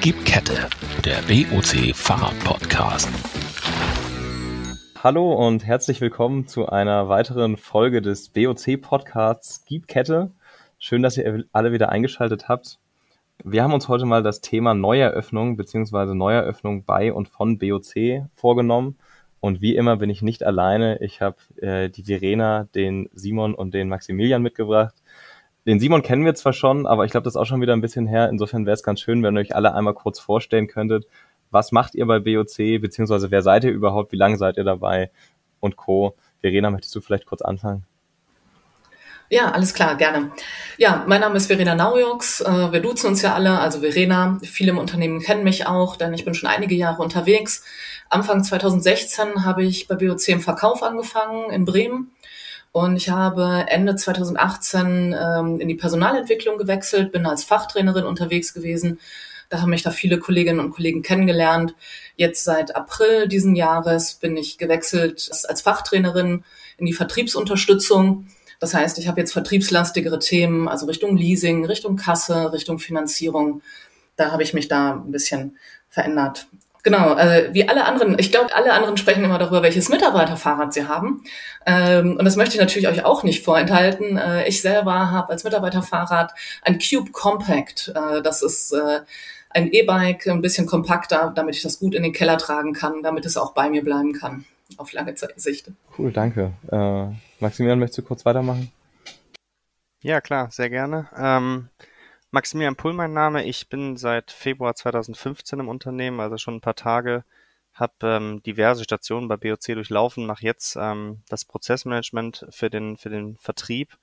Gib Kette, der BOC Fahrrad-Podcast. Hallo und herzlich willkommen zu einer weiteren Folge des BOC-Podcasts Gib Kette. Schön, dass ihr alle wieder eingeschaltet habt. Wir haben uns heute mal das Thema Neueröffnung bzw. Neueröffnung bei und von BOC vorgenommen. Und wie immer bin ich nicht alleine. Ich habe äh, die Verena, den Simon und den Maximilian mitgebracht. Den Simon kennen wir zwar schon, aber ich glaube, das ist auch schon wieder ein bisschen her. Insofern wäre es ganz schön, wenn ihr euch alle einmal kurz vorstellen könntet. Was macht ihr bei BOC, beziehungsweise wer seid ihr überhaupt, wie lange seid ihr dabei und Co. Verena, möchtest du vielleicht kurz anfangen? Ja, alles klar, gerne. Ja, mein Name ist Verena Naujoks. Äh, wir duzen uns ja alle, also Verena. Viele im Unternehmen kennen mich auch, denn ich bin schon einige Jahre unterwegs. Anfang 2016 habe ich bei BOC im Verkauf angefangen in Bremen und ich habe Ende 2018 ähm, in die Personalentwicklung gewechselt, bin als Fachtrainerin unterwegs gewesen. Da haben mich da viele Kolleginnen und Kollegen kennengelernt. Jetzt seit April diesen Jahres bin ich gewechselt als Fachtrainerin in die Vertriebsunterstützung. Das heißt, ich habe jetzt vertriebslastigere Themen, also Richtung Leasing, Richtung Kasse, Richtung Finanzierung. Da habe ich mich da ein bisschen verändert. Genau, äh, wie alle anderen, ich glaube, alle anderen sprechen immer darüber, welches Mitarbeiterfahrrad sie haben. Ähm, und das möchte ich natürlich euch auch nicht vorenthalten. Äh, ich selber habe als Mitarbeiterfahrrad ein Cube Compact. Äh, das ist äh, ein E-Bike, ein bisschen kompakter, damit ich das gut in den Keller tragen kann, damit es auch bei mir bleiben kann, auf lange Sicht. Cool, danke. Äh, Maximilian, möchtest du kurz weitermachen? Ja, klar, sehr gerne. Ähm, Maximilian Pull mein Name. Ich bin seit Februar 2015 im Unternehmen, also schon ein paar Tage. Habe ähm, diverse Stationen bei BOC durchlaufen, mache jetzt ähm, das Prozessmanagement für den, für den Vertrieb.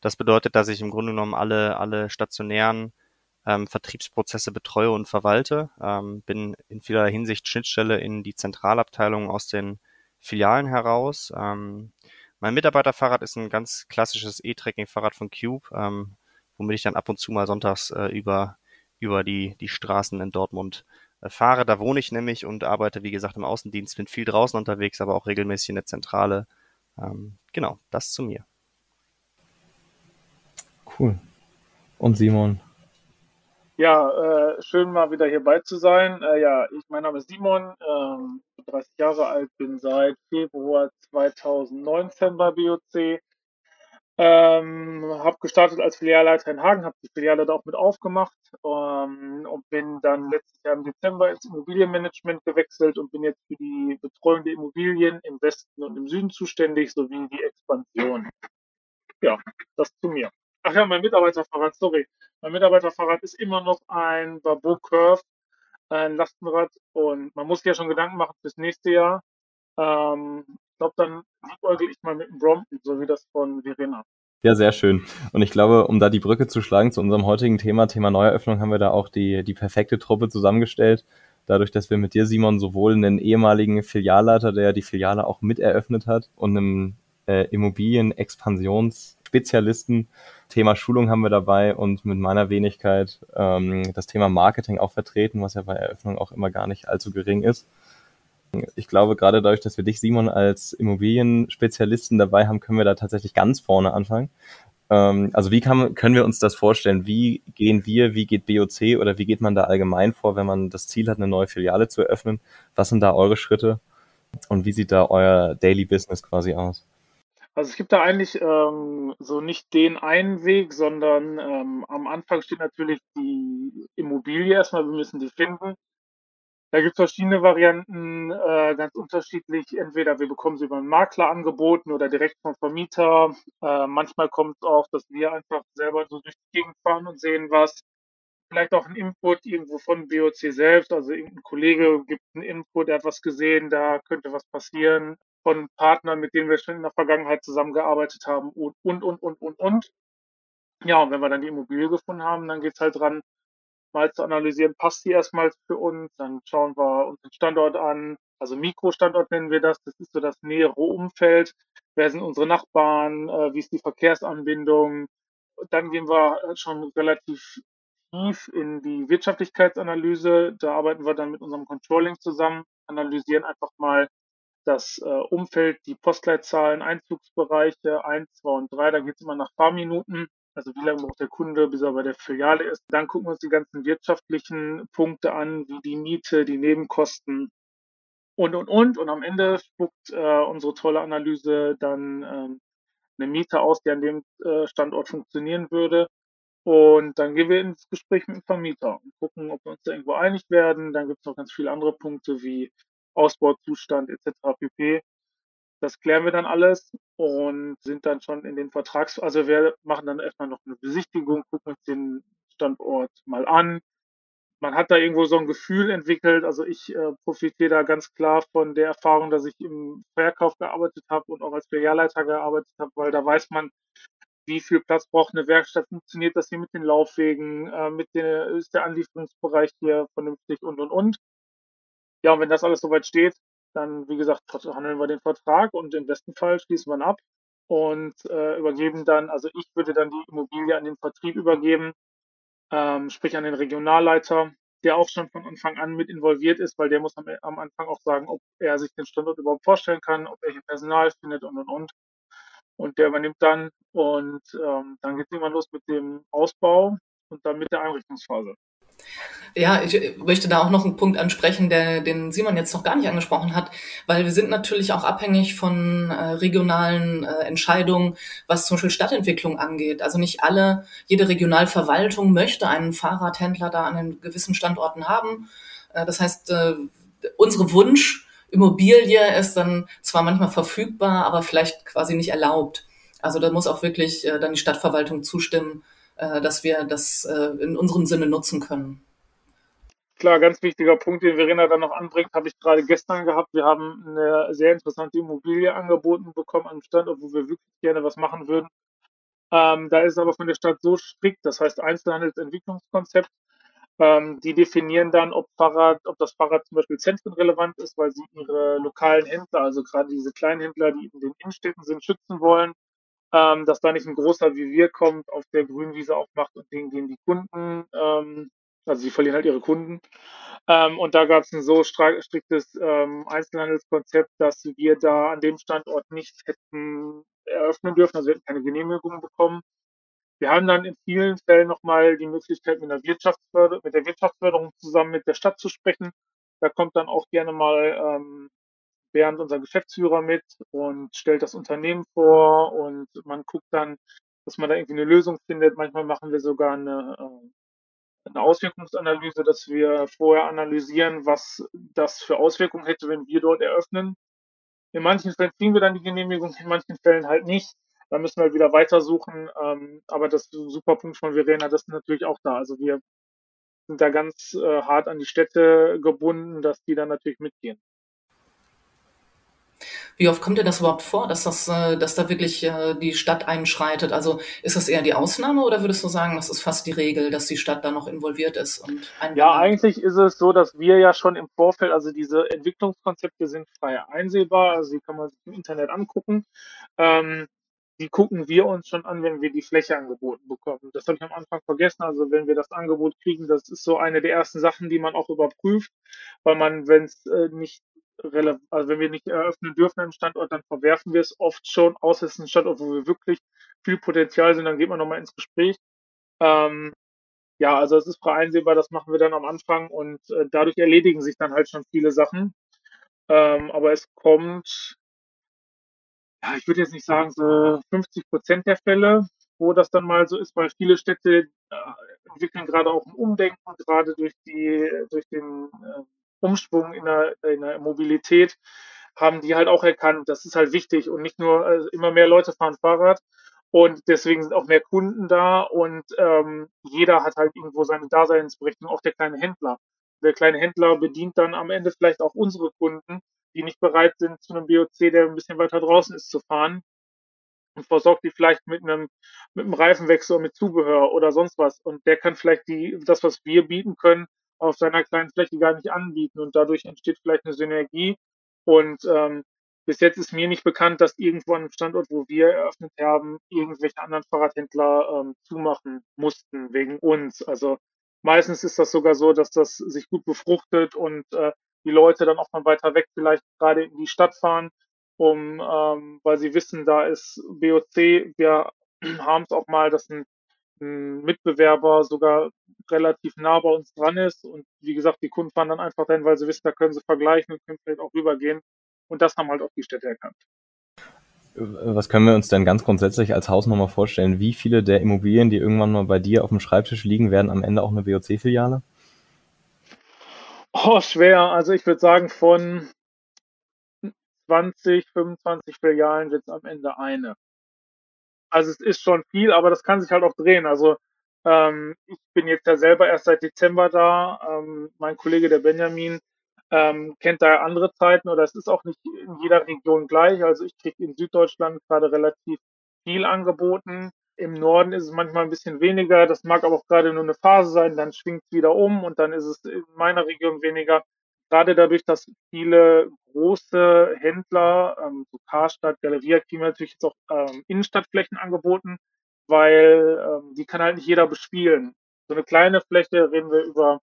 Das bedeutet, dass ich im Grunde genommen alle, alle stationären ähm, Vertriebsprozesse betreue und verwalte. Ähm, bin in vielerlei Hinsicht Schnittstelle in die Zentralabteilung aus den Filialen heraus. Ähm, mein Mitarbeiterfahrrad ist ein ganz klassisches E-Tracking-Fahrrad von Cube. Ähm, womit ich dann ab und zu mal sonntags äh, über, über die, die Straßen in Dortmund äh, fahre. Da wohne ich nämlich und arbeite, wie gesagt, im Außendienst, bin viel draußen unterwegs, aber auch regelmäßig in der Zentrale. Ähm, genau, das zu mir. Cool. Und Simon? Ja, äh, schön mal wieder hierbei zu sein. Äh, ja, ich, mein Name ist Simon, ähm, 30 Jahre alt, bin seit Februar 2019 bei BOC ähm, habe gestartet als Filialleiter in Hagen, habe die Filiale da auch mit aufgemacht ähm, und bin dann letztes Jahr im Dezember ins Immobilienmanagement gewechselt und bin jetzt für die Betreuung der Immobilien im Westen und im Süden zuständig, sowie die Expansion. Ja, das zu mir. Ach ja, mein Mitarbeiterfahrrad, sorry. Mein Mitarbeiterfahrrad ist immer noch ein Babo Curve, ein Lastenrad und man muss sich ja schon Gedanken machen fürs nächste Jahr. Ähm, glaube, dann liebäugel ich mal mit dem Brompton, so wie das von Verena. Ja, sehr schön. Und ich glaube, um da die Brücke zu schlagen zu unserem heutigen Thema, Thema Neueröffnung, haben wir da auch die, die perfekte Truppe zusammengestellt. Dadurch, dass wir mit dir, Simon, sowohl einen ehemaligen Filialleiter, der die Filiale auch mit eröffnet hat, und einem äh, Immobilien-Expansionsspezialisten, Thema Schulung haben wir dabei und mit meiner Wenigkeit ähm, das Thema Marketing auch vertreten, was ja bei Eröffnung auch immer gar nicht allzu gering ist. Ich glaube, gerade dadurch, dass wir dich, Simon, als Immobilienspezialisten dabei haben, können wir da tatsächlich ganz vorne anfangen. Ähm, also wie kann, können wir uns das vorstellen? Wie gehen wir, wie geht BOC oder wie geht man da allgemein vor, wenn man das Ziel hat, eine neue Filiale zu eröffnen? Was sind da eure Schritte? Und wie sieht da euer Daily Business quasi aus? Also es gibt da eigentlich ähm, so nicht den einen Weg, sondern ähm, am Anfang steht natürlich die Immobilie erstmal, wir müssen die finden. Da gibt es verschiedene Varianten, äh, ganz unterschiedlich. Entweder wir bekommen sie über einen Makler angeboten oder direkt vom Vermieter. Äh, manchmal kommt es auch, dass wir einfach selber so durch die Gegend fahren und sehen was. Vielleicht auch ein Input irgendwo von BOC selbst. Also irgendein Kollege gibt einen Input, der hat was gesehen, da könnte was passieren. Von Partnern, mit denen wir schon in der Vergangenheit zusammengearbeitet haben und, und, und, und, und, und. Ja, und wenn wir dann die Immobilie gefunden haben, dann geht's halt dran, mal zu analysieren, passt die erstmal für uns, dann schauen wir uns den Standort an, also Mikrostandort nennen wir das, das ist so das nähere Umfeld, wer sind unsere Nachbarn, äh, wie ist die Verkehrsanbindung, dann gehen wir schon relativ tief in die Wirtschaftlichkeitsanalyse, da arbeiten wir dann mit unserem Controlling zusammen, analysieren einfach mal das äh, Umfeld, die Postleitzahlen, Einzugsbereiche 1, 2 und 3, da geht es immer nach Fahrminuten Also wie lange braucht der Kunde, bis er bei der Filiale ist. Dann gucken wir uns die ganzen wirtschaftlichen Punkte an, wie die Miete, die Nebenkosten und, und, und. Und am Ende spuckt äh, unsere tolle Analyse dann ähm, eine Miete aus, die an dem äh, Standort funktionieren würde. Und dann gehen wir ins Gespräch mit dem Vermieter und gucken, ob wir uns da irgendwo einig werden. Dann gibt es noch ganz viele andere Punkte wie Ausbauzustand etc. pp. Das klären wir dann alles und sind dann schon in den Vertrags, also wir machen dann erstmal noch eine Besichtigung, gucken uns den Standort mal an. Man hat da irgendwo so ein Gefühl entwickelt. Also ich äh, profitiere da ganz klar von der Erfahrung, dass ich im Verkauf gearbeitet habe und auch als Filialleiter gearbeitet habe, weil da weiß man, wie viel Platz braucht eine Werkstatt, funktioniert das hier mit den Laufwegen, äh, mit der, ist der Anlieferungsbereich hier vernünftig und und und. Ja, und wenn das alles soweit steht, dann, wie gesagt, handeln wir den Vertrag und im besten Fall schließen wir ihn ab und äh, übergeben dann, also ich würde dann die Immobilie an den Vertrieb übergeben, ähm, sprich an den Regionalleiter, der auch schon von Anfang an mit involviert ist, weil der muss am, am Anfang auch sagen, ob er sich den Standort überhaupt vorstellen kann, ob er hier Personal findet und und und. Und der übernimmt dann und ähm, dann geht es irgendwann los mit dem Ausbau und dann mit der Einrichtungsphase. Ja, ich möchte da auch noch einen Punkt ansprechen, der, den Simon jetzt noch gar nicht angesprochen hat, weil wir sind natürlich auch abhängig von äh, regionalen äh, Entscheidungen, was zum Beispiel Stadtentwicklung angeht. Also nicht alle, jede Regionalverwaltung möchte einen Fahrradhändler da an den gewissen Standorten haben. Äh, das heißt, äh, unsere Wunsch, Immobilie ist dann zwar manchmal verfügbar, aber vielleicht quasi nicht erlaubt. Also da muss auch wirklich äh, dann die Stadtverwaltung zustimmen, äh, dass wir das äh, in unserem Sinne nutzen können. Klar, ganz wichtiger Punkt, den Verena dann noch anbringt, habe ich gerade gestern gehabt. Wir haben eine sehr interessante Immobilie angeboten bekommen einem Standort, wo wir wirklich gerne was machen würden. Ähm, da ist es aber von der Stadt so strikt, das heißt Einzelhandelsentwicklungskonzept. Ähm, die definieren dann, ob Fahrrad, ob das Fahrrad zum Beispiel zentrenrelevant ist, weil sie ihre lokalen Händler, also gerade diese kleinen Händler, die in den Innenstädten sind, schützen wollen ähm, dass da nicht ein großer wie wir kommt, auf der Grünwiese aufmacht und denen gehen die Kunden, ähm, also sie verlieren halt ihre Kunden. Ähm, und da gab es ein so striktes ähm, Einzelhandelskonzept, dass wir da an dem Standort nicht hätten eröffnen dürfen, also wir hätten keine Genehmigung bekommen. Wir haben dann in vielen Fällen nochmal die Möglichkeit, mit der, Wirtschaftsförder mit der Wirtschaftsförderung zusammen mit der Stadt zu sprechen. Da kommt dann auch gerne mal ähm, Bernd, unser Geschäftsführer, mit und stellt das Unternehmen vor und man guckt dann, dass man da irgendwie eine Lösung findet. Manchmal machen wir sogar eine, äh, eine Auswirkungsanalyse, dass wir vorher analysieren, was das für Auswirkungen hätte, wenn wir dort eröffnen. In manchen Fällen kriegen wir dann die Genehmigung, in manchen Fällen halt nicht. Da müssen wir wieder weitersuchen. Ähm, aber das super Punkt von Verena, das ist natürlich auch da. Also wir sind da ganz äh, hart an die Städte gebunden, dass die dann natürlich mitgehen. Wie oft kommt denn das überhaupt vor, dass das, äh, dass da wirklich äh, die Stadt einschreitet? Also ist das eher die Ausnahme oder würdest du sagen, das ist fast die Regel, dass die Stadt da noch involviert ist? Und ja, eigentlich ist es so, dass wir ja schon im Vorfeld, also diese Entwicklungskonzepte sind frei einsehbar, also die kann man sich im Internet angucken. Ähm, die gucken wir uns schon an, wenn wir die Fläche angeboten bekommen. Das habe ich am Anfang vergessen. Also wenn wir das Angebot kriegen, das ist so eine der ersten Sachen, die man auch überprüft, weil man, wenn es äh, nicht also wenn wir nicht eröffnen dürfen einen Standort, dann verwerfen wir es oft schon, außer es ist ein Standort, wo wir wirklich viel Potenzial sind, dann geht man nochmal ins Gespräch. Ähm, ja, also es ist frei einsehbar, das machen wir dann am Anfang und äh, dadurch erledigen sich dann halt schon viele Sachen. Ähm, aber es kommt, ja, ich würde jetzt nicht sagen so 50 Prozent der Fälle, wo das dann mal so ist, weil viele Städte äh, entwickeln gerade auch ein Umdenken, gerade durch die, durch den äh, Umschwung in der, in der Mobilität haben die halt auch erkannt, das ist halt wichtig und nicht nur also immer mehr Leute fahren Fahrrad und deswegen sind auch mehr Kunden da und ähm, jeder hat halt irgendwo seine Daseinsberechtigung, auch der kleine Händler. Der kleine Händler bedient dann am Ende vielleicht auch unsere Kunden, die nicht bereit sind, zu einem BOC, der ein bisschen weiter draußen ist, zu fahren und versorgt die vielleicht mit einem, mit einem Reifenwechsel mit Zubehör oder sonst was. Und der kann vielleicht die, das, was wir bieten können, auf seiner kleinen Fläche gar nicht anbieten und dadurch entsteht vielleicht eine Synergie. Und ähm, bis jetzt ist mir nicht bekannt, dass irgendwo an einem Standort, wo wir eröffnet haben, irgendwelche anderen Fahrradhändler ähm, zumachen mussten wegen uns. Also meistens ist das sogar so, dass das sich gut befruchtet und äh, die Leute dann auch mal weiter weg vielleicht gerade in die Stadt fahren, um ähm, weil sie wissen, da ist BOC. Wir haben es auch mal, dass ein ein Mitbewerber sogar relativ nah bei uns dran ist. Und wie gesagt, die Kunden fahren dann einfach dahin, weil sie wissen, da können sie vergleichen und können vielleicht auch rübergehen. Und das haben halt auch die Städte erkannt. Was können wir uns denn ganz grundsätzlich als Hausnummer vorstellen? Wie viele der Immobilien, die irgendwann mal bei dir auf dem Schreibtisch liegen, werden am Ende auch eine BOC-Filiale? Oh, schwer. Also ich würde sagen, von 20, 25 Filialen wird es am Ende eine. Also es ist schon viel, aber das kann sich halt auch drehen. Also ähm, ich bin jetzt ja selber erst seit Dezember da. Ähm, mein Kollege, der Benjamin, ähm, kennt da andere Zeiten oder es ist auch nicht in jeder Region gleich. Also ich kriege in Süddeutschland gerade relativ viel angeboten. Im Norden ist es manchmal ein bisschen weniger. Das mag aber auch gerade nur eine Phase sein. Dann schwingt es wieder um und dann ist es in meiner Region weniger. Gerade dadurch, dass viele große Händler, ähm, so Karstadt, Galeria, kriegen natürlich jetzt auch ähm, Innenstadtflächen angeboten, weil ähm, die kann halt nicht jeder bespielen. So eine kleine Fläche, reden wir über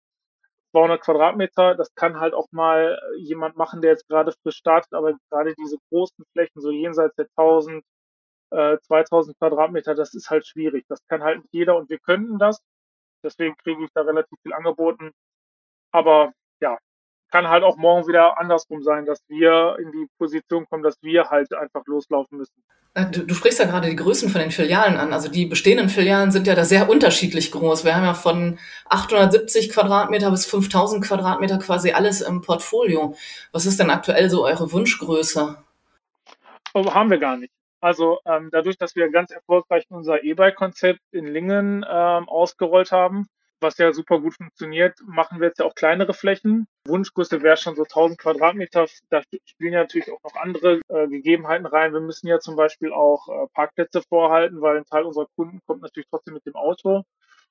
200 Quadratmeter. Das kann halt auch mal äh, jemand machen, der jetzt gerade frisch startet, aber gerade diese großen Flächen, so jenseits der 1000, äh, 2000 Quadratmeter, das ist halt schwierig. Das kann halt nicht jeder und wir könnten das. Deswegen kriege ich da relativ viel angeboten. Aber ja, kann halt auch morgen wieder andersrum sein, dass wir in die Position kommen, dass wir halt einfach loslaufen müssen. Äh, du, du, sprichst ja gerade die Größen von den Filialen an. Also die bestehenden Filialen sind ja da sehr unterschiedlich groß. Wir haben ja von 870 Quadratmeter bis 5000 Quadratmeter quasi alles im Portfolio. Was ist denn aktuell so eure Wunschgröße? Oh, haben wir gar nicht. Also ähm, dadurch, dass wir ganz erfolgreich unser E-Bike-Konzept in Lingen ähm, ausgerollt haben, was ja super gut funktioniert, machen wir jetzt ja auch kleinere Flächen. Wunschgröße wäre schon so 1000 Quadratmeter. Da spielen ja natürlich auch noch andere äh, Gegebenheiten rein. Wir müssen ja zum Beispiel auch äh, Parkplätze vorhalten, weil ein Teil unserer Kunden kommt natürlich trotzdem mit dem Auto.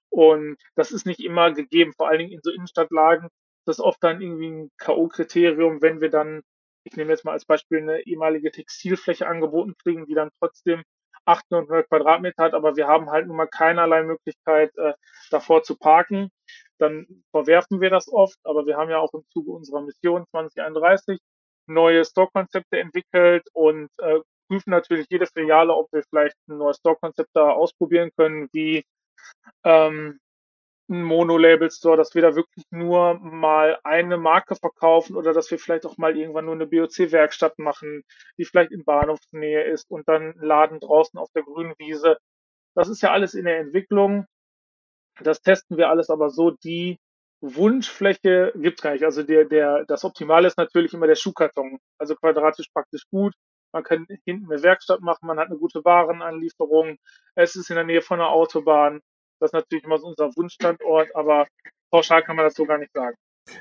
Und das ist nicht immer gegeben, vor allen Dingen in so Innenstadtlagen. Das ist oft dann irgendwie ein K.O.-Kriterium, wenn wir dann, ich nehme jetzt mal als Beispiel eine ehemalige Textilfläche angeboten kriegen, die dann trotzdem 800 Quadratmeter hat, aber wir haben halt nun mal keinerlei Möglichkeit, äh, davor zu parken. Dann verwerfen wir das oft, aber wir haben ja auch im Zuge unserer Mission 2031 neue Store-Konzepte entwickelt und äh, prüfen natürlich jede Filiale, ob wir vielleicht ein neues Store-Konzept da ausprobieren können, wie ähm, ein Mono-Label-Store, dass wir da wirklich nur mal eine Marke verkaufen oder dass wir vielleicht auch mal irgendwann nur eine BOC-Werkstatt machen, die vielleicht in Bahnhofsnähe ist und dann Laden draußen auf der grünen Wiese. Das ist ja alles in der Entwicklung. Das testen wir alles aber so. Die Wunschfläche gibt's gar nicht. Also der, der, das Optimale ist natürlich immer der Schuhkarton. Also quadratisch praktisch gut. Man kann hinten eine Werkstatt machen, man hat eine gute Warenanlieferung. Es ist in der Nähe von einer Autobahn. Das ist natürlich immer so unser Wunschstandort, aber pauschal kann man das so gar nicht sagen.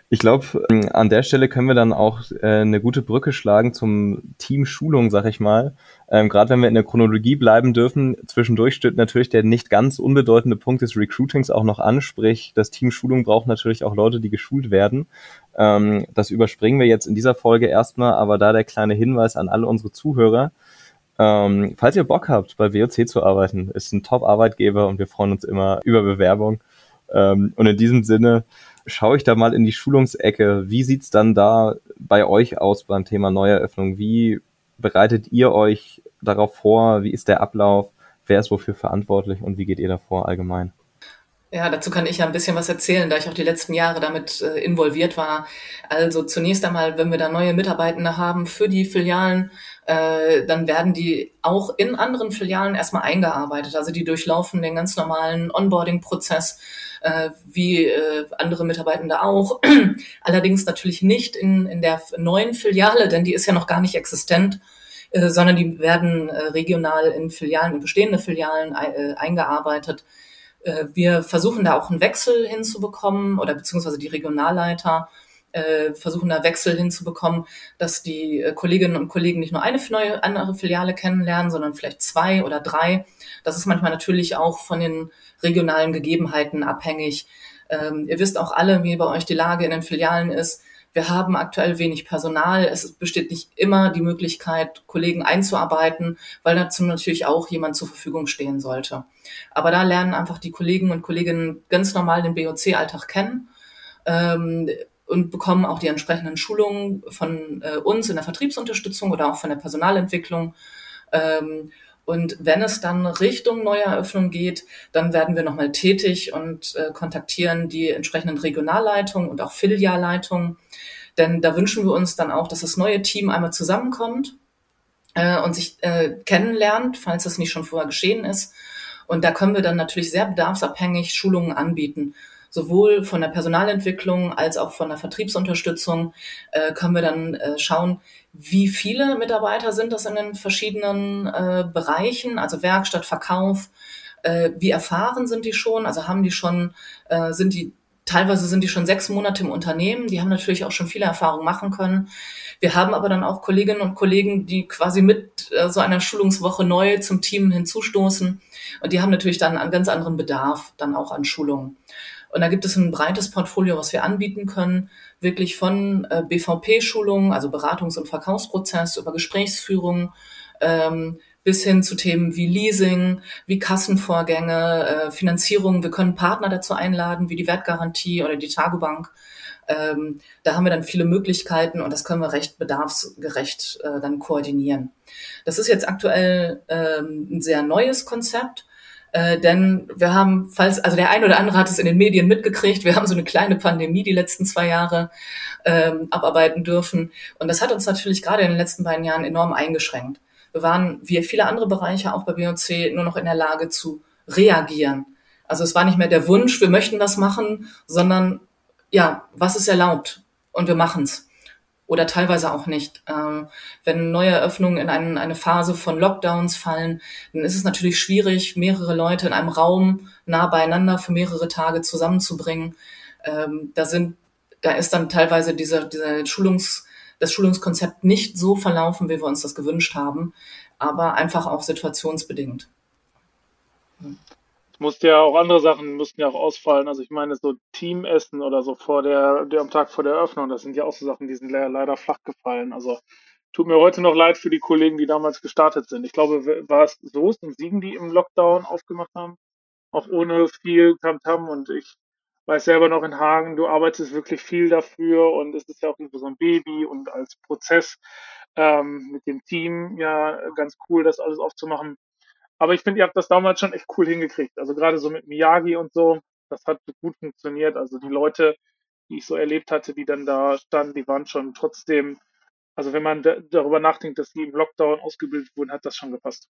Ich glaube, ähm, an der Stelle können wir dann auch äh, eine gute Brücke schlagen zum Team Schulung, sag ich mal. Ähm, Gerade wenn wir in der Chronologie bleiben dürfen, zwischendurch steht natürlich der nicht ganz unbedeutende Punkt des Recruitings auch noch an, sprich, das Team Schulung braucht natürlich auch Leute, die geschult werden. Ähm, das überspringen wir jetzt in dieser Folge erstmal, aber da der kleine Hinweis an alle unsere Zuhörer. Ähm, falls ihr Bock habt, bei WOC zu arbeiten, ist ein Top-Arbeitgeber und wir freuen uns immer über Bewerbung. Ähm, und in diesem Sinne schaue ich da mal in die Schulungsecke. Wie sieht's dann da bei euch aus beim Thema Neueröffnung? Wie bereitet ihr euch darauf vor? Wie ist der Ablauf? Wer ist wofür verantwortlich und wie geht ihr davor allgemein? Ja, dazu kann ich ja ein bisschen was erzählen, da ich auch die letzten Jahre damit äh, involviert war. Also zunächst einmal, wenn wir da neue Mitarbeitende haben für die Filialen, äh, dann werden die auch in anderen Filialen erstmal eingearbeitet. Also die durchlaufen den ganz normalen Onboarding-Prozess äh, wie äh, andere Mitarbeitende auch. Allerdings natürlich nicht in, in der neuen Filiale, denn die ist ja noch gar nicht existent äh, sondern die werden äh, regional in Filialen, in bestehende Filialen eingearbeitet. Äh, wir versuchen da auch einen Wechsel hinzubekommen oder beziehungsweise die Regionalleiter äh, versuchen da Wechsel hinzubekommen, dass die äh, Kolleginnen und Kollegen nicht nur eine neue andere Filiale kennenlernen, sondern vielleicht zwei oder drei. Das ist manchmal natürlich auch von den regionalen Gegebenheiten abhängig. Ähm, ihr wisst auch alle, wie bei euch die Lage in den Filialen ist. Wir haben aktuell wenig Personal. Es besteht nicht immer die Möglichkeit, Kollegen einzuarbeiten, weil dazu natürlich auch jemand zur Verfügung stehen sollte. Aber da lernen einfach die Kollegen und Kolleginnen ganz normal den BOC-Alltag kennen ähm, und bekommen auch die entsprechenden Schulungen von äh, uns in der Vertriebsunterstützung oder auch von der Personalentwicklung. Ähm, Und wenn es dann Richtung Neueröffnung geht, dann werden wir nochmal tätig und äh, kontaktieren die entsprechenden Regionalleitungen und auch Filialleitungen. Denn da wünschen wir uns dann auch, dass das neue Team einmal zusammenkommt äh, und sich äh, kennenlernt, falls das nicht schon vorher geschehen ist. Und da können wir dann natürlich sehr bedarfsabhängig Schulungen anbieten sowohl von der Personalentwicklung als auch von der Vertriebsunterstützung äh, können wir dann äh, schauen, wie viele Mitarbeiter sind das in den verschiedenen äh, Bereichen, also Werkstatt, Verkauf, äh, wie erfahren sind die schon, also haben die schon, äh, sind die Teilweise sind die schon sechs Monate im Unternehmen, die haben natürlich auch schon viele Erfahrungen machen können. Wir haben aber dann auch Kolleginnen und Kollegen, die quasi mit äh, so einer Schulungswoche neu zum Team hinzustoßen. Und die haben natürlich dann einen ganz anderen Bedarf dann auch an Schulungen. Und da gibt es ein breites Portfolio, was wir anbieten können, wirklich von äh, BVP-Schulungen, also Beratungs- und Verkaufsprozess, über Gesprächsführung, ähm, bis hin zu Themen wie Leasing, wie Kassenvorgänge, äh, Finanzierung. Wir können Partner dazu einladen, wie die Wertgarantie oder die Tagobank. Ähm, da haben wir dann viele Möglichkeiten und das können wir recht bedarfsgerecht äh, dann koordinieren. Das ist jetzt aktuell ähm, ein sehr neues Konzept. Äh, denn wir haben, falls, also der ein oder andere hat es in den Medien mitgekriegt, wir haben so eine kleine Pandemie die letzten zwei Jahre ähm, abarbeiten dürfen. Und das hat uns natürlich gerade in den letzten beiden Jahren enorm eingeschränkt. Wir waren, wie viele andere Bereiche auch bei BOC, nur noch in der Lage zu reagieren. Also es war nicht mehr der Wunsch, wir möchten was machen, sondern ja, was ist erlaubt? Und wir machen's oder teilweise auch nicht. Ähm, wenn neue Eröffnungen in ein, eine Phase von Lockdowns fallen, dann ist es natürlich schwierig, mehrere Leute in einem Raum nah beieinander für mehrere Tage zusammenzubringen. Ähm, da sind, da ist dann teilweise dieser, dieser Schulungs, das Schulungskonzept nicht so verlaufen, wie wir uns das gewünscht haben, aber einfach auch situationsbedingt musste ja auch andere Sachen mussten ja auch ausfallen. Also ich meine, so Teamessen oder so vor der, der am Tag vor der Eröffnung, das sind ja auch so Sachen, die sind le leider flach gefallen. Also tut mir heute noch leid für die Kollegen, die damals gestartet sind. Ich glaube, war es Soest und Siegen, die im Lockdown aufgemacht haben, auch ohne viel Tamtam und ich weiß selber noch in Hagen, du arbeitest wirklich viel dafür und es ist ja auch irgendwo so ein Baby und als Prozess ähm, mit dem Team ja ganz cool, das alles aufzumachen. Aber ich finde, ihr habt das damals schon echt cool hingekriegt. Also gerade so mit Miyagi und so, das hat gut funktioniert. Also die Leute, die ich so erlebt hatte, die dann da standen, die waren schon trotzdem, also wenn man darüber nachdenkt, dass die im Lockdown ausgebildet wurden, hat das schon gepasst.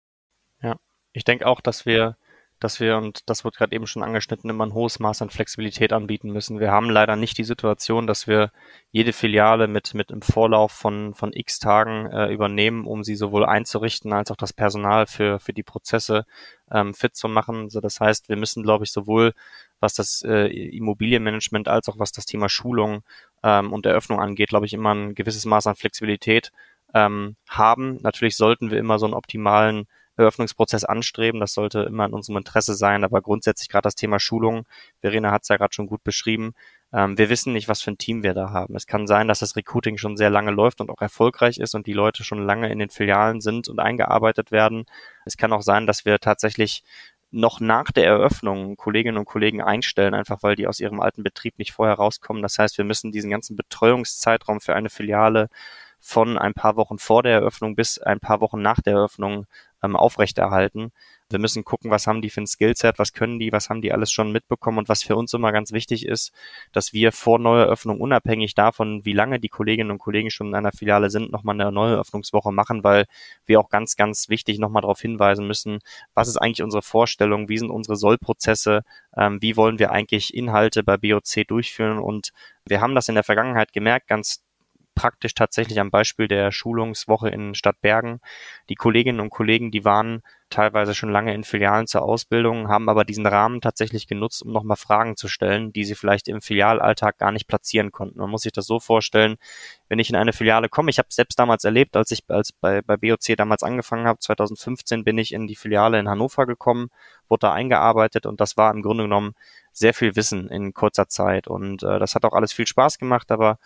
Ja, ich denke auch, dass wir dass wir, und das wird gerade eben schon angeschnitten, immer ein hohes Maß an Flexibilität anbieten müssen. Wir haben leider nicht die Situation, dass wir jede Filiale mit, mit im Vorlauf von, von x Tagen äh, übernehmen, um sie sowohl einzurichten als auch das Personal für, für die Prozesse ähm, fit zu machen. Also das heißt, wir müssen, glaube ich, sowohl was das äh, Immobilienmanagement als auch was das Thema Schulung ähm, und Eröffnung angeht, glaube ich, immer ein gewisses Maß an Flexibilität ähm, haben. Natürlich sollten wir immer so einen optimalen Eröffnungsprozess anstreben. Das sollte immer in unserem Interesse sein. Aber grundsätzlich gerade das Thema Schulung, Verena hat es ja gerade schon gut beschrieben. Ähm, wir wissen nicht, was für ein Team wir da haben. Es kann sein, dass das Recruiting schon sehr lange läuft und auch erfolgreich ist und die Leute schon lange in den Filialen sind und eingearbeitet werden. Es kann auch sein, dass wir tatsächlich noch nach der Eröffnung Kolleginnen und Kollegen einstellen, einfach weil die aus ihrem alten Betrieb nicht vorher rauskommen. Das heißt, wir müssen diesen ganzen Betreuungszeitraum für eine Filiale von ein paar Wochen vor der Eröffnung bis ein paar Wochen nach der Eröffnung ähm, aufrechterhalten. Wir müssen gucken, was haben die für ein Skillset, was können die, was haben die alles schon mitbekommen und was für uns immer ganz wichtig ist, dass wir vor Neueröffnung unabhängig davon, wie lange die Kolleginnen und Kollegen schon in einer Filiale sind, nochmal eine Neueröffnungswoche machen, weil wir auch ganz, ganz wichtig nochmal darauf hinweisen müssen, was ist eigentlich unsere Vorstellung, wie sind unsere Sollprozesse, ähm, wie wollen wir eigentlich Inhalte bei BOC durchführen und wir haben das in der Vergangenheit gemerkt, ganz praktisch tatsächlich am Beispiel der Schulungswoche in Stadtbergen. Die Kolleginnen und Kollegen, die waren teilweise schon lange in Filialen zur Ausbildung, haben aber diesen Rahmen tatsächlich genutzt, um nochmal Fragen zu stellen, die sie vielleicht im Filialalltag gar nicht platzieren konnten. Man muss sich das so vorstellen, wenn ich in eine Filiale komme, ich habe selbst damals erlebt, als ich als bei, bei BOC damals angefangen habe, 2015 bin ich in die Filiale in Hannover gekommen, wurde da eingearbeitet und das war im Grunde genommen sehr viel Wissen in kurzer Zeit und äh, das hat auch alles viel Spaß gemacht, aber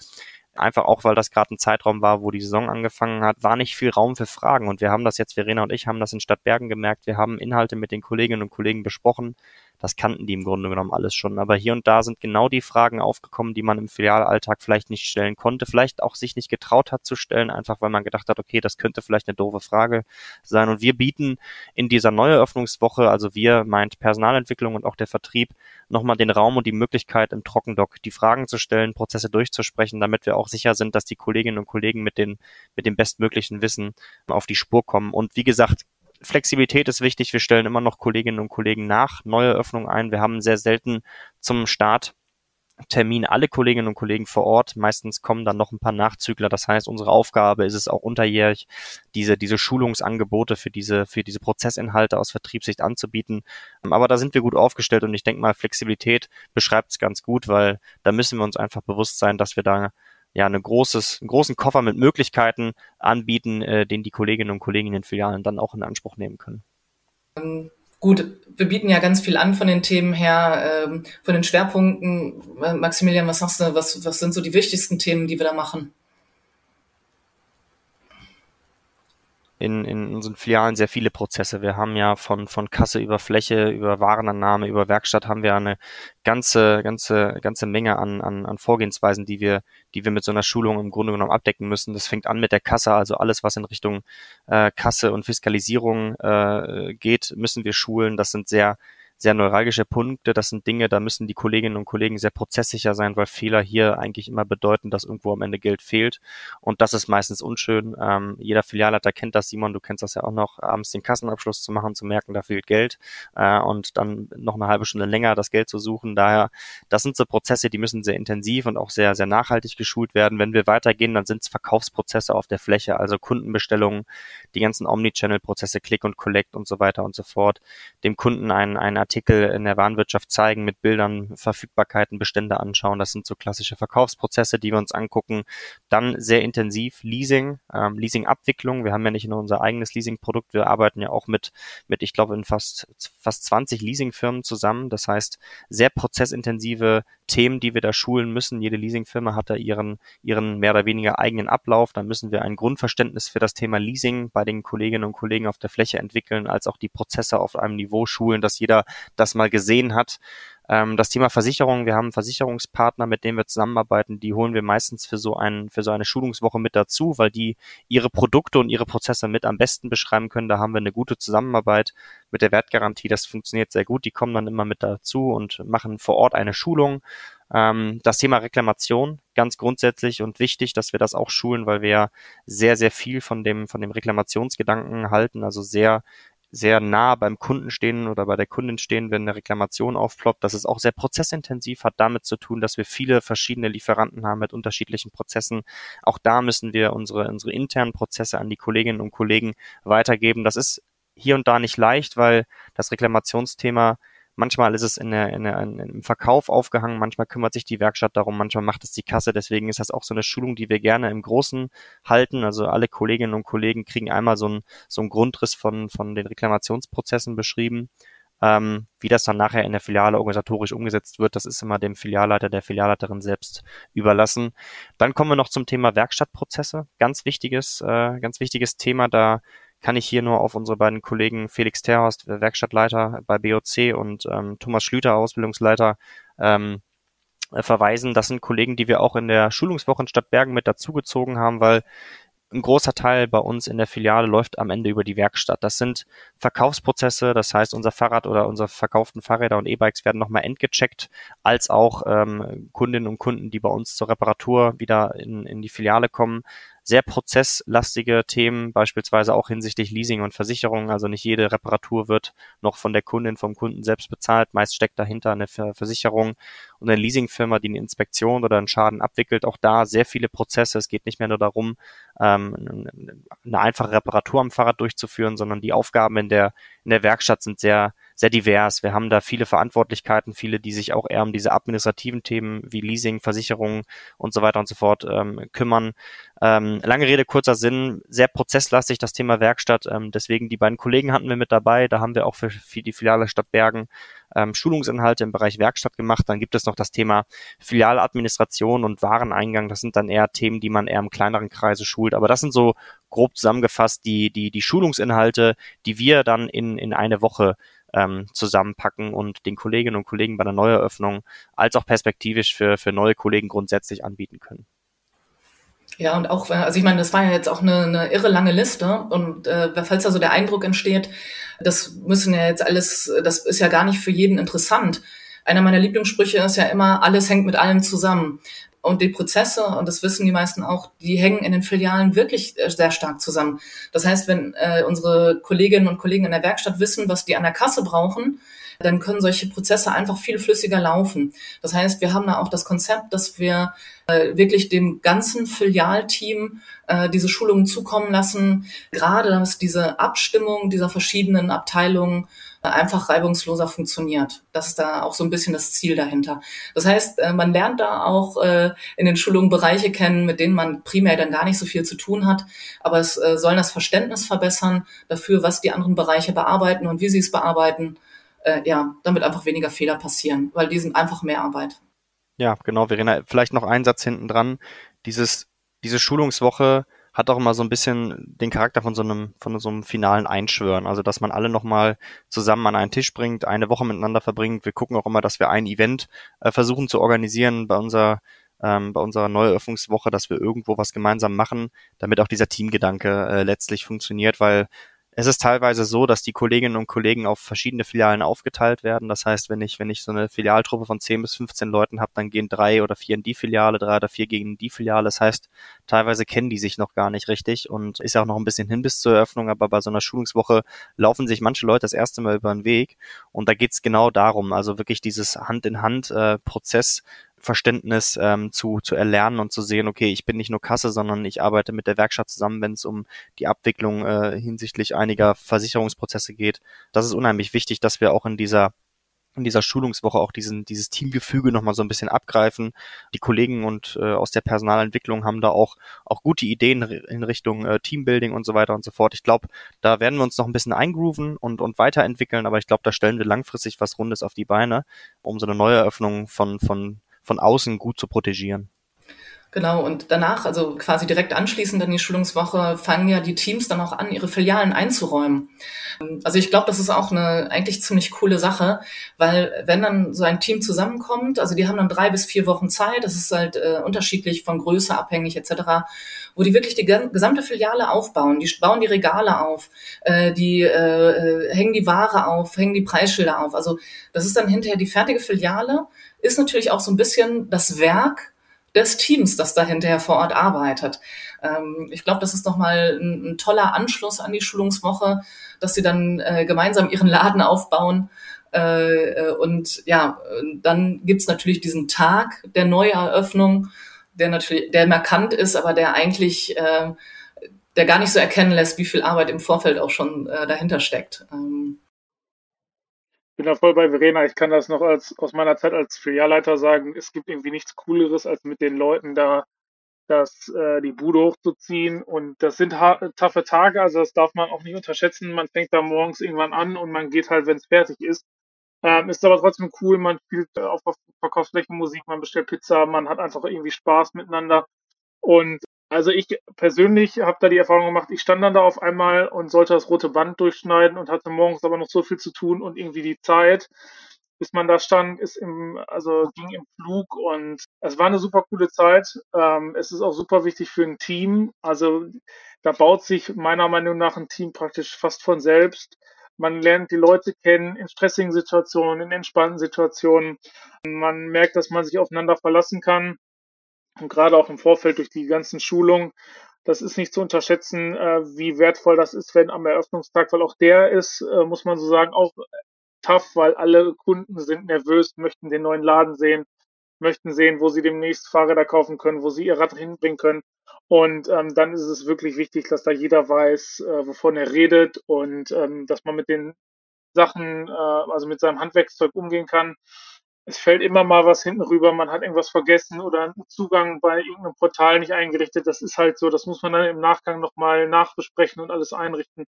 einfach auch, weil das gerade ein Zeitraum war, wo die Saison angefangen hat, war nicht viel Raum für Fragen. Und wir haben das jetzt, Verena und ich haben das in Stadtbergen gemerkt. Wir haben Inhalte mit den Kolleginnen und Kollegen besprochen. Das kannten die im Grunde genommen alles schon. Aber hier und da sind genau die Fragen aufgekommen, die man im Filialalltag vielleicht nicht stellen konnte, vielleicht auch sich nicht getraut hat zu stellen, einfach weil man gedacht hat, okay, das könnte vielleicht eine doofe Frage sein. Und wir bieten in dieser Neueröffnungswoche, also wir meint Personalentwicklung und auch der Vertrieb, nochmal den Raum und die Möglichkeit im Trockendock die Fragen zu stellen, Prozesse durchzusprechen, damit wir auch sicher sind, dass die Kolleginnen und Kollegen mit den, mit dem bestmöglichen Wissen auf die Spur kommen. Und wie gesagt, Flexibilität ist wichtig. Wir stellen immer noch Kolleginnen und Kollegen nach neue Öffnungen ein. Wir haben sehr selten zum Start Termin alle Kolleginnen und Kollegen vor Ort. Meistens kommen dann noch ein paar Nachzügler. Das heißt, unsere Aufgabe ist es auch unterjährig, diese, diese Schulungsangebote für diese, für diese Prozessinhalte aus Vertriebssicht anzubieten. Aber da sind wir gut aufgestellt und ich denke mal, Flexibilität beschreibt es ganz gut, weil da müssen wir uns einfach bewusst sein, dass wir da ja eine großes, einen großen Koffer mit Möglichkeiten anbieten, äh, den die Kolleginnen und Kollegen in den Filialen dann auch in Anspruch nehmen können. Ähm, gut, wir bieten ja ganz viel an von den Themen her, ähm, von den Schwerpunkten. Maximilian, was sagst du, was, was sind so die wichtigsten Themen, die wir da machen? In, in unseren Filialen sehr viele Prozesse. Wir haben ja von, von Kasse über Fläche, über Warenannahme, über Werkstatt haben wir eine ganze, ganze, ganze Menge an, an, an Vorgehensweisen, die wir, die wir mit so einer Schulung im Grunde genommen abdecken müssen. Das fängt an mit der Kasse, also alles, was in Richtung äh, Kasse und Fiskalisierung äh, geht, müssen wir schulen. Das sind sehr sehr neuralgische Punkte. Das sind Dinge, da müssen die Kolleginnen und Kollegen sehr prozesssicher sein, weil Fehler hier eigentlich immer bedeuten, dass irgendwo am Ende Geld fehlt. Und das ist meistens unschön. Ähm, jeder Filialleiter kennt das, Simon, du kennst das ja auch noch, abends den Kassenabschluss zu machen, zu merken, da fehlt Geld äh, und dann noch eine halbe Stunde länger das Geld zu suchen. Daher, das sind so Prozesse, die müssen sehr intensiv und auch sehr, sehr nachhaltig geschult werden. Wenn wir weitergehen, dann sind es Verkaufsprozesse auf der Fläche, also Kundenbestellungen, die ganzen Omnichannel-Prozesse, Click und Collect und so weiter und so fort, dem Kunden ein, ein Artikel in der Warenwirtschaft zeigen, mit Bildern, Verfügbarkeiten, Bestände anschauen. Das sind so klassische Verkaufsprozesse, die wir uns angucken. Dann sehr intensiv Leasing, ähm, Leasingabwicklung. Wir haben ja nicht nur unser eigenes Leasingprodukt, wir arbeiten ja auch mit, mit ich glaube, in fast, fast 20 Leasingfirmen zusammen. Das heißt, sehr prozessintensive Themen, die wir da schulen müssen. Jede Leasingfirma hat da ihren, ihren mehr oder weniger eigenen Ablauf. Da müssen wir ein Grundverständnis für das Thema Leasing bei den Kolleginnen und Kollegen auf der Fläche entwickeln, als auch die Prozesse auf einem Niveau schulen, dass jeder das mal gesehen hat. Ähm, das Thema Versicherung, wir haben Versicherungspartner, mit denen wir zusammenarbeiten, die holen wir meistens für so einen, für so eine Schulungswoche mit dazu, weil die ihre Produkte und ihre Prozesse mit am besten beschreiben können. Da haben wir eine gute Zusammenarbeit mit der Wertgarantie. Das funktioniert sehr gut. Die kommen dann immer mit dazu und machen vor Ort eine Schulung. Ähm, das Thema Reklamation, ganz grundsätzlich und wichtig, dass wir das auch schulen, weil wir sehr, sehr viel von dem, von dem Reklamationsgedanken halten, also sehr sehr nah beim Kunden stehen oder bei der Kundin stehen, wenn eine Reklamation aufploppt. Das ist auch sehr prozessintensiv, hat damit zu tun, dass wir viele verschiedene Lieferanten haben mit unterschiedlichen Prozessen. Auch da müssen wir unsere, unsere internen Prozesse an die Kolleginnen und Kollegen weitergeben. Das ist hier und da nicht leicht, weil das Reklamationsthema Manchmal ist es in der, in der, in, im Verkauf aufgehangen, manchmal kümmert sich die Werkstatt darum, manchmal macht es die Kasse. Deswegen ist das auch so eine Schulung, die wir gerne im Großen halten. Also alle Kolleginnen und Kollegen kriegen einmal so ein so ein Grundriss von, von den Reklamationsprozessen beschrieben. Ähm, wie das dann nachher in der Filiale organisatorisch umgesetzt wird, das ist immer dem Filialleiter, der Filialleiterin selbst überlassen. Dann kommen wir noch zum Thema Werkstattprozesse. Ganz wichtiges, äh, ganz wichtiges Thema. Da kann ich hier nur auf unsere beiden Kollegen Felix Terhorst, Werkstattleiter bei BOC und ähm, Thomas Schlüter, Ausbildungsleiter, ähm, äh, verweisen. Das sind Kollegen, die wir auch in der Schulungswoche in Stadtbergen mit dazugezogen haben, weil ein großer Teil bei uns in der Filiale läuft am Ende über die Werkstatt. Das sind Verkaufsprozesse, das heißt, unser Fahrrad oder unsere verkauften Fahrräder und E-Bikes werden nochmal entgecheckt, als auch ähm, Kundinnen und Kunden, die bei uns zur Reparatur wieder in, in die Filiale kommen, sehr prozesslastige Themen, beispielsweise auch hinsichtlich Leasing und Versicherung. Also nicht jede Reparatur wird noch von der Kundin, vom Kunden selbst bezahlt. Meist steckt dahinter eine Versicherung und eine Leasingfirma, die eine Inspektion oder einen Schaden abwickelt. Auch da sehr viele Prozesse. Es geht nicht mehr nur darum, ähm, eine einfache Reparatur am Fahrrad durchzuführen, sondern die Aufgaben in der, in der Werkstatt sind sehr, sehr divers. Wir haben da viele Verantwortlichkeiten, viele, die sich auch eher um diese administrativen Themen wie Leasing, Versicherungen und so weiter und so fort ähm, kümmern. Ähm, lange Rede, kurzer Sinn, sehr prozesslastig das Thema Werkstatt. Ähm, deswegen die beiden Kollegen hatten wir mit dabei. Da haben wir auch für, für die Filiale Stadt Bergen ähm, Schulungsinhalte im Bereich Werkstatt gemacht. Dann gibt es noch das Thema Filialadministration und Wareneingang. Das sind dann eher Themen, die man eher im kleineren Kreise schult. Aber das sind so grob zusammengefasst die, die, die Schulungsinhalte, die wir dann in, in eine Woche ähm, zusammenpacken und den Kolleginnen und Kollegen bei der Neueröffnung als auch perspektivisch für, für neue Kollegen grundsätzlich anbieten können. Ja, und auch, also ich meine, das war ja jetzt auch eine, eine irre lange Liste und äh, falls da so der Eindruck entsteht, das müssen ja jetzt alles, das ist ja gar nicht für jeden interessant. Einer meiner Lieblingssprüche ist ja immer, alles hängt mit allem zusammen. Und die Prozesse, und das wissen die meisten auch, die hängen in den Filialen wirklich äh, sehr stark zusammen. Das heißt, wenn äh, unsere Kolleginnen und Kollegen in der Werkstatt wissen, was die an der Kasse brauchen, dann können solche Prozesse einfach viel flüssiger laufen. Das heißt, wir haben da auch das Konzept, dass wir äh, wirklich dem ganzen Filialteam äh, diese Schulungen zukommen lassen, gerade dass diese Abstimmung dieser verschiedenen Abteilungen einfach reibungsloser funktioniert. Das ist da auch so ein bisschen das Ziel dahinter. Das heißt, äh, man lernt da auch äh, in den Schulungen Bereiche kennen, mit denen man primär dann gar nicht so viel zu tun hat, aber es soll das Verständnis verbessern dafür, was die anderen Bereiche bearbeiten und wie sie es bearbeiten äh, ja, damit einfach weniger Fehler passieren, weil die sind einfach mehr Arbeit. Ja, genau, Verena. Vielleicht noch ein Satz hinten dran. Dieses, diese Schulungswoche hat auch immer so ein bisschen den Charakter von so einem, von so einem finalen Einschwören. Also, dass man alle nochmal zusammen an einen Tisch bringt, eine Woche miteinander verbringt. Wir gucken auch immer, dass wir ein Event äh, versuchen zu organisieren bei unserer, ähm, bei unserer Neueröffnungswoche, dass wir irgendwo was gemeinsam machen, damit auch dieser Teamgedanke äh, letztlich funktioniert, weil es ist teilweise so, dass die Kolleginnen und Kollegen auf verschiedene Filialen aufgeteilt werden. Das heißt, wenn ich, wenn ich so eine Filialtruppe von 10 bis 15 Leuten habe, dann gehen drei oder vier in die Filiale, drei oder vier gegen die Filiale. Das heißt, teilweise kennen die sich noch gar nicht richtig und ist ja auch noch ein bisschen hin bis zur Eröffnung, aber bei so einer Schulungswoche laufen sich manche Leute das erste Mal über den Weg. Und da geht's genau darum, also wirklich dieses Hand-in-Hand-Prozess Verständnis ähm, zu, zu erlernen und zu sehen, okay, ich bin nicht nur Kasse, sondern ich arbeite mit der Werkstatt zusammen, wenn es um die Abwicklung äh, hinsichtlich einiger Versicherungsprozesse geht. Das ist unheimlich wichtig, dass wir auch in dieser in dieser Schulungswoche auch diesen, dieses Teamgefüge nochmal so ein bisschen abgreifen. Die Kollegen und äh, aus der Personalentwicklung haben da auch, auch gute Ideen in Richtung äh, Teambuilding und so weiter und so fort. Ich glaube, da werden wir uns noch ein bisschen eingrooven und, und weiterentwickeln, aber ich glaube, da stellen wir langfristig was Rundes auf die Beine, um so eine Neueröffnung von, von von außen gut zu protegieren. Genau, und danach, also quasi direkt anschließend an die Schulungswoche, fangen ja die Teams dann auch an, ihre Filialen einzuräumen. Also ich glaube, das ist auch eine eigentlich ziemlich coole Sache, weil wenn dann so ein Team zusammenkommt, also die haben dann drei bis vier Wochen Zeit, das ist halt äh, unterschiedlich von Größe abhängig etc., wo die wirklich die gesamte Filiale aufbauen, die bauen die Regale auf, äh, die äh, hängen die Ware auf, hängen die Preisschilder auf. Also das ist dann hinterher die fertige Filiale, ist natürlich auch so ein bisschen das Werk des Teams, das da hinterher vor Ort arbeitet. Ähm, ich glaube, das ist nochmal ein, ein toller Anschluss an die Schulungswoche, dass sie dann äh, gemeinsam ihren Laden aufbauen. Äh, äh und ja, dann gibt's natürlich diesen Tag der Neueröffnung, der natürlich, der markant ist, aber der eigentlich, äh, der gar nicht so erkennen lässt, wie viel Arbeit im Vorfeld auch schon äh, dahinter steckt. Ähm, bin da voll bei Verena. Ich kann das noch als, aus meiner Zeit als Filialleiter sagen. Es gibt irgendwie nichts Cooleres, als mit den Leuten da das, äh, die Bude hochzuziehen. Und das sind taffe Tage, also das darf man auch nicht unterschätzen. Man fängt da morgens irgendwann an und man geht halt, wenn es fertig ist. Ähm, ist aber trotzdem cool. Man spielt auf Verkaufsflächen Musik, man bestellt Pizza, man hat einfach irgendwie Spaß miteinander. Und also ich persönlich habe da die Erfahrung gemacht, ich stand dann da auf einmal und sollte das rote Band durchschneiden und hatte morgens aber noch so viel zu tun und irgendwie die Zeit, bis man da stand, ist im, also ging im Flug und es war eine super coole Zeit. Ähm, es ist auch super wichtig für ein Team. Also da baut sich meiner Meinung nach ein Team praktisch fast von selbst. Man lernt die Leute kennen in stressigen Situationen, in entspannten Situationen. Man merkt, dass man sich aufeinander verlassen kann. Und gerade auch im Vorfeld durch die ganzen Schulungen, das ist nicht zu unterschätzen, äh, wie wertvoll das ist, wenn am Eröffnungstag, weil auch der ist, äh, muss man so sagen, auch tough, weil alle Kunden sind nervös, möchten den neuen Laden sehen, möchten sehen, wo sie demnächst Fahrräder kaufen können, wo sie ihr Rad hinbringen können. Und ähm, dann ist es wirklich wichtig, dass da jeder weiß, äh, wovon er redet und ähm, dass man mit den Sachen, äh, also mit seinem Handwerkszeug umgehen kann es fällt immer mal was hinten rüber, man hat irgendwas vergessen oder einen Zugang bei irgendeinem Portal nicht eingerichtet. Das ist halt so, das muss man dann im Nachgang nochmal nachbesprechen und alles einrichten.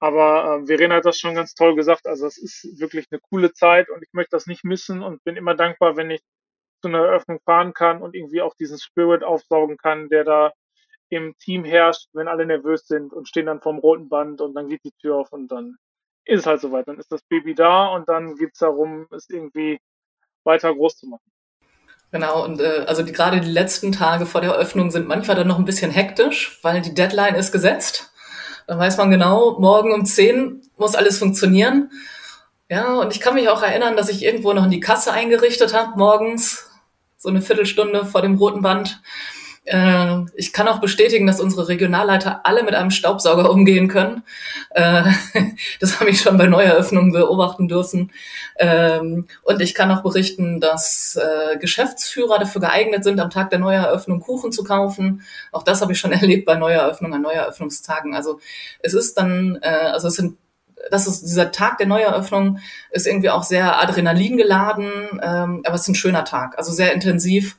Aber äh, Verena hat das schon ganz toll gesagt. Also es ist wirklich eine coole Zeit und ich möchte das nicht missen und bin immer dankbar, wenn ich zu einer Eröffnung fahren kann und irgendwie auch diesen Spirit aufsaugen kann, der da im Team herrscht, wenn alle nervös sind und stehen dann vorm roten Band und dann geht die Tür auf und dann ist es halt soweit. Dann ist das Baby da und dann geht es darum, es irgendwie weiter groß zu machen. Genau, und äh, also die, gerade die letzten Tage vor der Eröffnung sind manchmal dann noch ein bisschen hektisch, weil die Deadline ist gesetzt. Dann weiß man genau, morgen um 10 muss alles funktionieren. Ja, und ich kann mich auch erinnern, dass ich irgendwo noch in die Kasse eingerichtet habe, morgens, so eine Viertelstunde vor dem roten Band. Äh, ich kann auch bestätigen, dass unsere Regionalleiter alle mit einem Staubsauger umgehen können. Äh, das habe ich schon bei Neueröffnungen beobachten dürfen. Ähm, und ich kann auch berichten, dass äh, Geschäftsführer dafür geeignet sind, am Tag der Neueröffnung Kuchen zu kaufen. Auch das habe ich schon erlebt bei Neueröffnungen, an Neueröffnungstagen. Also es ist dann, also es sind das ist dieser Tag der Neueröffnung ist irgendwie auch sehr Adrenalin geladen, ähm, aber es ist ein schöner Tag, also sehr intensiv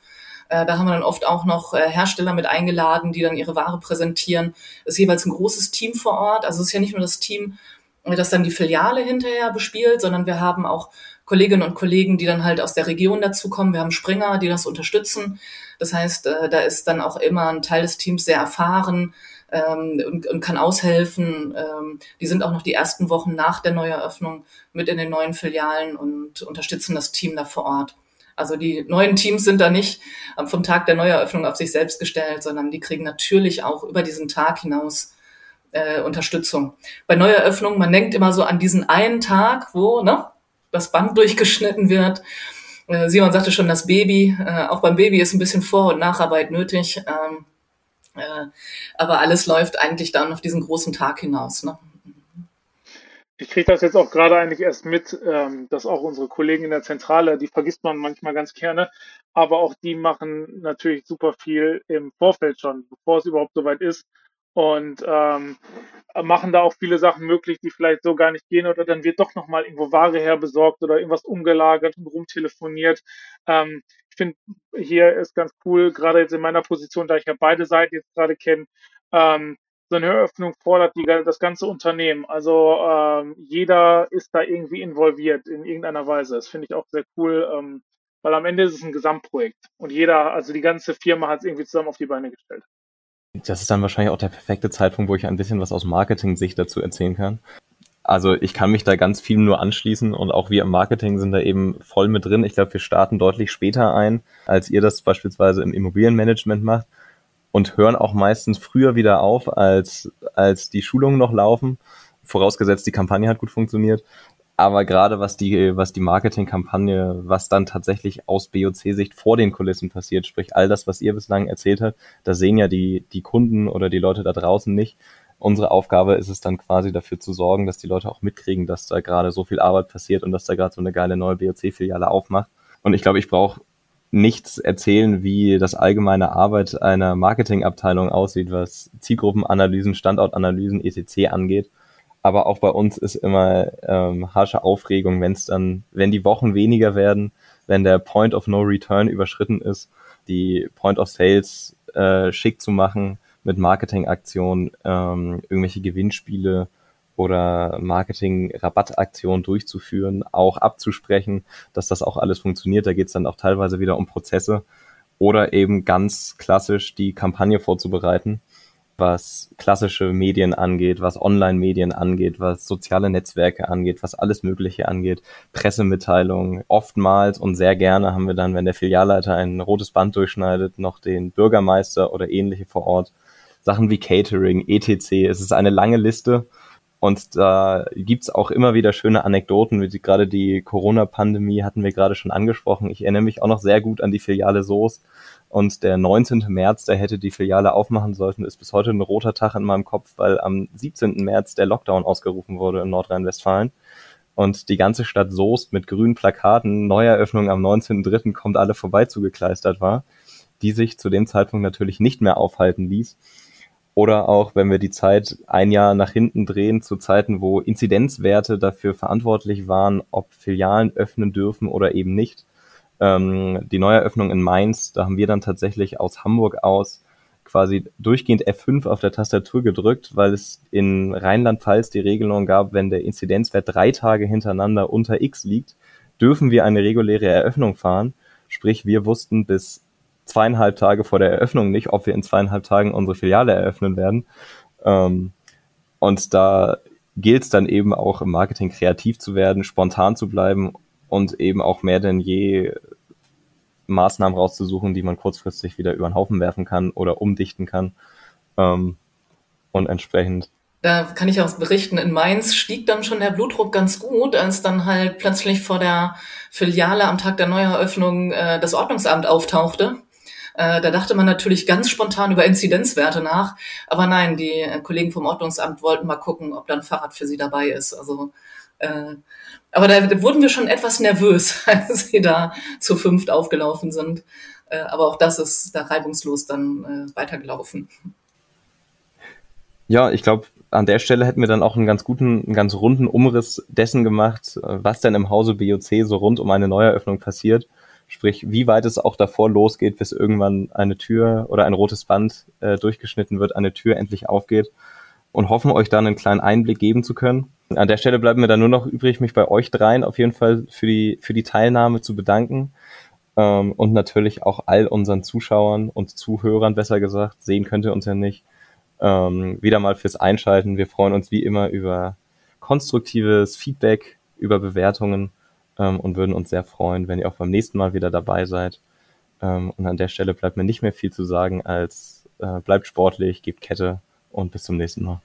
äh, da haben wir dann oft auch noch äh, Hersteller mit eingeladen, die dann ihre Ware präsentieren. Es ist jeweils ein großes Team vor Ort. Also es ist ja nicht nur das Team, äh, das dann die Filiale hinterher bespielt, sondern wir haben auch Kolleginnen und Kollegen, die dann halt aus der Region dazukommen. Wir haben Springer, die das unterstützen. Das heißt, da ist dann auch immer ein Teil des Teams sehr erfahren ähm, und, und, kann aushelfen. Ähm, die sind auch noch die ersten Wochen nach der Neueröffnung mit in den neuen Filialen und unterstützen das Team da vor Ort. Also die neuen Teams sind da nicht vom Tag der Neueröffnung auf sich selbst gestellt, sondern die kriegen natürlich auch über diesen Tag hinaus äh, Unterstützung. Bei Neueröffnung, man denkt immer so an diesen einen Tag, wo ne, das Band durchgeschnitten wird. Äh, Simon sagte schon, das Baby, äh, auch beim Baby ist ein bisschen Vor- und Nacharbeit nötig. Ähm, äh, aber alles läuft eigentlich dann auf diesen großen Tag hinaus. Ne? Ich kriege das jetzt auch gerade eigentlich erst mit, ähm, dass auch unsere Kollegen in der Zentrale, die vergisst man manchmal ganz gerne, aber auch die machen natürlich super viel im Vorfeld schon, bevor es überhaupt soweit ist und ähm, machen da auch viele Sachen möglich, die vielleicht so gar nicht gehen oder dann wird doch nochmal irgendwo Ware herbesorgt oder irgendwas umgelagert und rumtelefoniert. Ähm, ich finde, hier ist ganz cool, gerade jetzt in meiner Position, da ich ja beide Seiten jetzt gerade kenne, ähm, so eine Eröffnung fordert die, das ganze Unternehmen. Also ähm, jeder ist da irgendwie involviert in irgendeiner Weise. Das finde ich auch sehr cool, ähm, weil am Ende ist es ein Gesamtprojekt und jeder, also die ganze Firma hat es irgendwie zusammen auf die Beine gestellt. Das ist dann wahrscheinlich auch der perfekte Zeitpunkt, wo ich ein bisschen was aus Marketing-Sicht dazu erzählen kann. Also ich kann mich da ganz viel nur anschließen und auch wir im Marketing sind da eben voll mit drin. Ich glaube, wir starten deutlich später ein, als ihr das beispielsweise im Immobilienmanagement macht und hören auch meistens früher wieder auf, als, als die Schulungen noch laufen, vorausgesetzt die Kampagne hat gut funktioniert. Aber gerade was die, was die Marketingkampagne, was dann tatsächlich aus BOC-Sicht vor den Kulissen passiert, sprich all das, was ihr bislang erzählt habt, da sehen ja die, die Kunden oder die Leute da draußen nicht. Unsere Aufgabe ist es dann quasi dafür zu sorgen, dass die Leute auch mitkriegen, dass da gerade so viel Arbeit passiert und dass da gerade so eine geile neue BOC-Filiale aufmacht. Und ich glaube, ich brauche nichts erzählen, wie das allgemeine Arbeit einer Marketingabteilung aussieht, was Zielgruppenanalysen, Standortanalysen, etc. angeht. Aber auch bei uns ist immer ähm, harsche Aufregung, wenn es dann, wenn die Wochen weniger werden, wenn der Point of No Return überschritten ist, die Point of Sales äh, schick zu machen mit Marketingaktionen, ähm, irgendwelche Gewinnspiele oder Marketing-Rabattaktionen durchzuführen, auch abzusprechen, dass das auch alles funktioniert. Da geht es dann auch teilweise wieder um Prozesse oder eben ganz klassisch die Kampagne vorzubereiten, was klassische Medien angeht, was Online-Medien angeht, was soziale Netzwerke angeht, was alles Mögliche angeht, Pressemitteilungen. Oftmals und sehr gerne haben wir dann, wenn der Filialleiter ein rotes Band durchschneidet, noch den Bürgermeister oder ähnliche vor Ort. Sachen wie Catering, etc. Es ist eine lange Liste und da gibt's auch immer wieder schöne Anekdoten, wie gerade die Corona-Pandemie hatten wir gerade schon angesprochen. Ich erinnere mich auch noch sehr gut an die Filiale Soos. Und der 19. März, der hätte die Filiale aufmachen sollten, ist bis heute ein roter Tag in meinem Kopf, weil am 17. März der Lockdown ausgerufen wurde in Nordrhein-Westfalen. Und die ganze Stadt Soest mit grünen Plakaten, Neueröffnung am 19.3. kommt alle vorbei zugekleistert war, die sich zu dem Zeitpunkt natürlich nicht mehr aufhalten ließ oder auch, wenn wir die Zeit ein Jahr nach hinten drehen, zu Zeiten, wo Inzidenzwerte dafür verantwortlich waren, ob Filialen öffnen dürfen oder eben nicht. Ähm, die Neueröffnung in Mainz, da haben wir dann tatsächlich aus Hamburg aus quasi durchgehend F5 auf der Tastatur gedrückt, weil es in Rheinland-Pfalz die Regelung gab, wenn der Inzidenzwert drei Tage hintereinander unter X liegt, dürfen wir eine reguläre Eröffnung fahren. Sprich, wir wussten bis zweieinhalb Tage vor der Eröffnung nicht, ob wir in zweieinhalb Tagen unsere Filiale eröffnen werden. Ähm, und da gilt es dann eben auch im Marketing kreativ zu werden, spontan zu bleiben und eben auch mehr denn je Maßnahmen rauszusuchen, die man kurzfristig wieder über den Haufen werfen kann oder umdichten kann. Ähm, und entsprechend. Da kann ich auch berichten, in Mainz stieg dann schon der Blutdruck ganz gut, als dann halt plötzlich vor der Filiale am Tag der Neueröffnung äh, das Ordnungsamt auftauchte. Äh, da dachte man natürlich ganz spontan über Inzidenzwerte nach. Aber nein, die äh, Kollegen vom Ordnungsamt wollten mal gucken, ob da ein Fahrrad für sie dabei ist. Also äh, aber da wurden wir schon etwas nervös, als sie da zu fünft aufgelaufen sind. Äh, aber auch das ist da reibungslos dann äh, weitergelaufen. Ja, ich glaube, an der Stelle hätten wir dann auch einen ganz guten, einen ganz runden Umriss dessen gemacht, was denn im Hause BOC so rund um eine Neueröffnung passiert. Sprich, wie weit es auch davor losgeht, bis irgendwann eine Tür oder ein rotes Band äh, durchgeschnitten wird, eine Tür endlich aufgeht und hoffen euch dann einen kleinen Einblick geben zu können. An der Stelle bleibt mir dann nur noch übrig, mich bei euch dreien auf jeden Fall für die, für die Teilnahme zu bedanken. Ähm, und natürlich auch all unseren Zuschauern und Zuhörern, besser gesagt, sehen könnt ihr uns ja nicht, ähm, wieder mal fürs Einschalten. Wir freuen uns wie immer über konstruktives Feedback, über Bewertungen ähm, und würden uns sehr freuen, wenn ihr auch beim nächsten Mal wieder dabei seid. Ähm, und an der Stelle bleibt mir nicht mehr viel zu sagen als äh, bleibt sportlich, gebt Kette und bis zum nächsten Mal.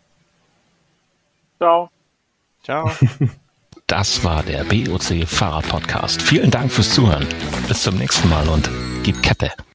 Ciao. Ciao. Das war der BOC Fahrrad Podcast. Vielen Dank fürs Zuhören. Bis zum nächsten Mal und gib Kette.